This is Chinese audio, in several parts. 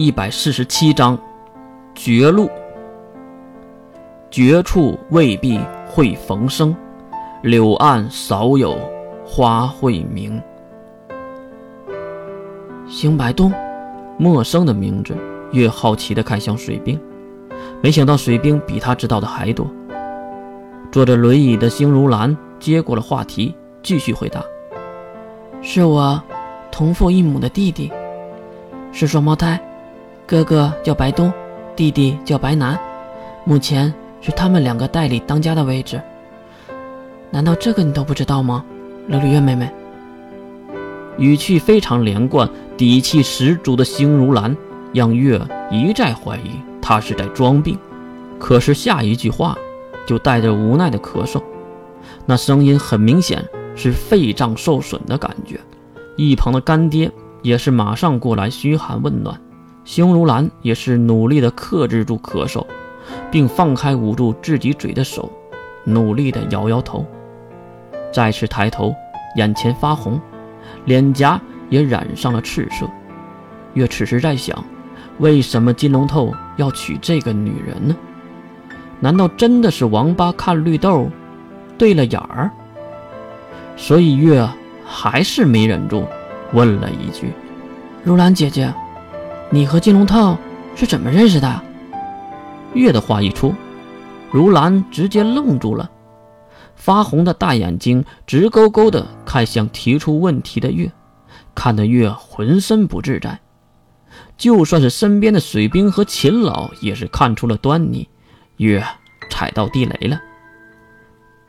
一百四十七章绝路。绝处未必会逢生，柳岸少有花会明。邢白东，陌生的名字，越好奇的看向水兵，没想到水兵比他知道的还多。坐着轮椅的星如兰接过了话题，继续回答：“是我同父异母的弟弟，是双胞胎。”哥哥叫白东，弟弟叫白南，目前是他们两个代理当家的位置。难道这个你都不知道吗，琉璃月妹妹？语气非常连贯、底气十足的星如兰，让月一再怀疑他是在装病。可是下一句话就带着无奈的咳嗽，那声音很明显是肺脏受损的感觉。一旁的干爹也是马上过来嘘寒问暖。星如兰也是努力的克制住咳嗽，并放开捂住自己嘴的手，努力的摇摇头。再次抬头，眼前发红，脸颊也染上了赤色。月此时在想，为什么金龙头要娶这个女人呢？难道真的是王八看绿豆，对了眼儿？所以月还是没忍住，问了一句：“如兰姐姐。”你和金龙套是怎么认识的？月的话一出，如兰直接愣住了，发红的大眼睛直勾勾地看向提出问题的月，看得月浑身不自在。就算是身边的水兵和秦老也是看出了端倪，月踩到地雷了。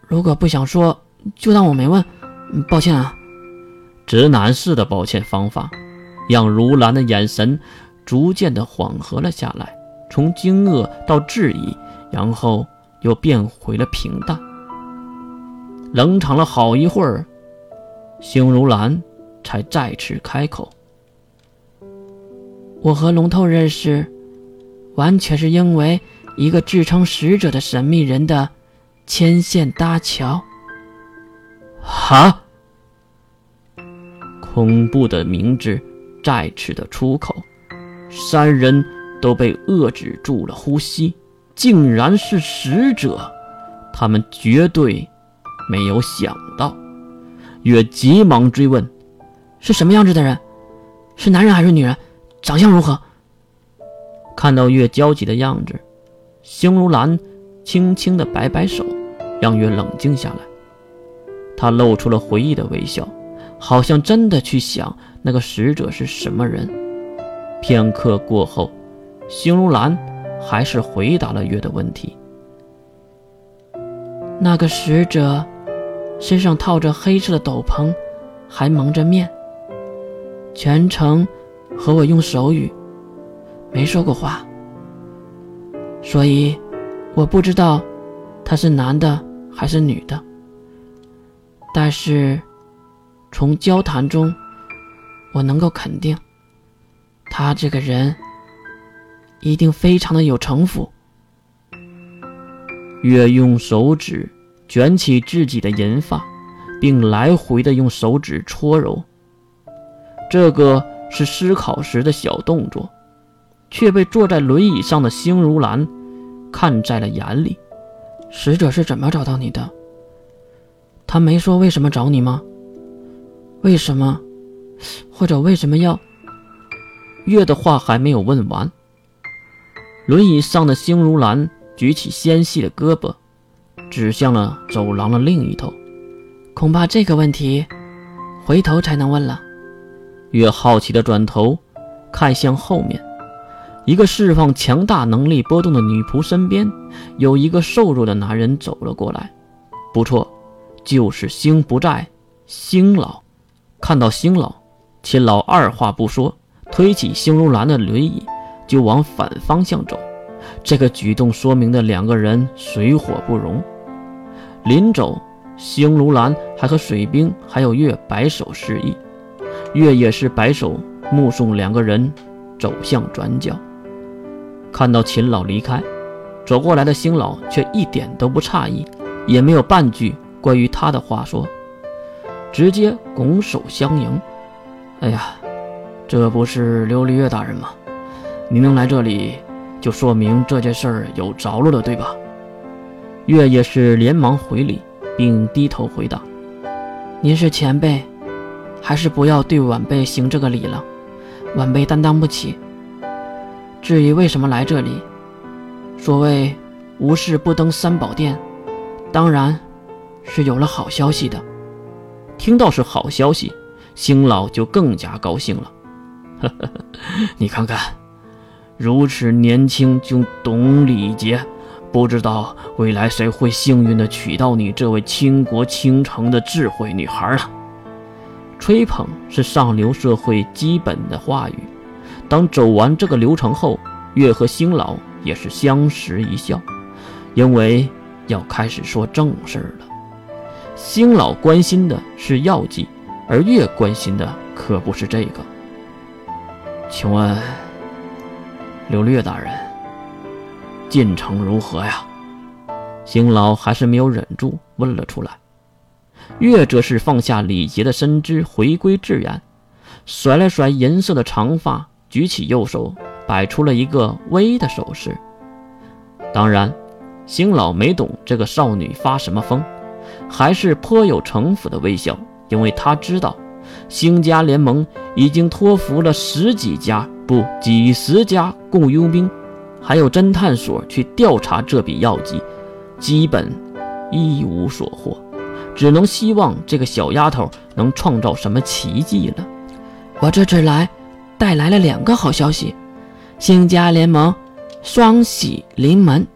如果不想说，就当我没问，抱歉啊。直男式的抱歉方法，让如兰的眼神。逐渐的缓和了下来，从惊愕到质疑，然后又变回了平淡。冷场了好一会儿，星如兰才再次开口：“我和龙头认识，完全是因为一个自称使者的神秘人的牵线搭桥。”哈！恐怖的名字再次的出口。三人都被遏制住了呼吸，竟然是使者，他们绝对没有想到。月急忙追问：“是什么样子的人？是男人还是女人？长相如何？”看到月焦急的样子，星如兰轻轻的摆摆手，让月冷静下来。他露出了回忆的微笑，好像真的去想那个使者是什么人。片刻过后，邢如兰还是回答了月的问题。那个使者身上套着黑色的斗篷，还蒙着面，全程和我用手语，没说过话，所以我不知道他是男的还是女的。但是从交谈中，我能够肯定。他这个人一定非常的有城府。月用手指卷起自己的银发，并来回的用手指搓揉。这个是思考时的小动作，却被坐在轮椅上的星如兰看在了眼里。使者是怎么找到你的？他没说为什么找你吗？为什么？或者为什么要？月的话还没有问完，轮椅上的星如兰举起纤细的胳膊，指向了走廊的另一头。恐怕这个问题，回头才能问了。月好奇的转头看向后面，一个释放强大能力波动的女仆身边，有一个瘦弱的男人走了过来。不错，就是星不在，星老。看到星老，秦老二话不说。推起星如兰的轮椅，就往反方向走。这个举动说明的两个人水火不容。临走，星如兰还和水兵还有月摆手示意，月也是摆手目送两个人走向转角。看到秦老离开，走过来的星老却一点都不诧异，也没有半句关于他的话说，直接拱手相迎。哎呀！这不是琉璃月大人吗？你能来这里，就说明这件事儿有着落了，对吧？月也是连忙回礼，并低头回答：“您是前辈，还是不要对晚辈行这个礼了，晚辈担当不起。至于为什么来这里，所谓无事不登三宝殿，当然是有了好消息的。”听到是好消息，星老就更加高兴了。呵呵呵，你看看，如此年轻就懂礼节。不知道未来谁会幸运的娶到你这位倾国倾城的智慧女孩呢？吹捧是上流社会基本的话语。当走完这个流程后，月和星老也是相视一笑，因为要开始说正事儿了。星老关心的是药剂，而月关心的可不是这个。请问，刘略大人？进程如何呀？邢老还是没有忍住问了出来。月则是放下礼节的身姿，回归自然，甩了甩银色的长发，举起右手，摆出了一个微的手势。当然，邢老没懂这个少女发什么疯，还是颇有城府的微笑，因为他知道，星家联盟已经托付了十几家，不几十家雇佣兵。还有侦探所去调查这笔药剂，基本一无所获，只能希望这个小丫头能创造什么奇迹了。我这次来，带来了两个好消息，星家联盟双喜临门。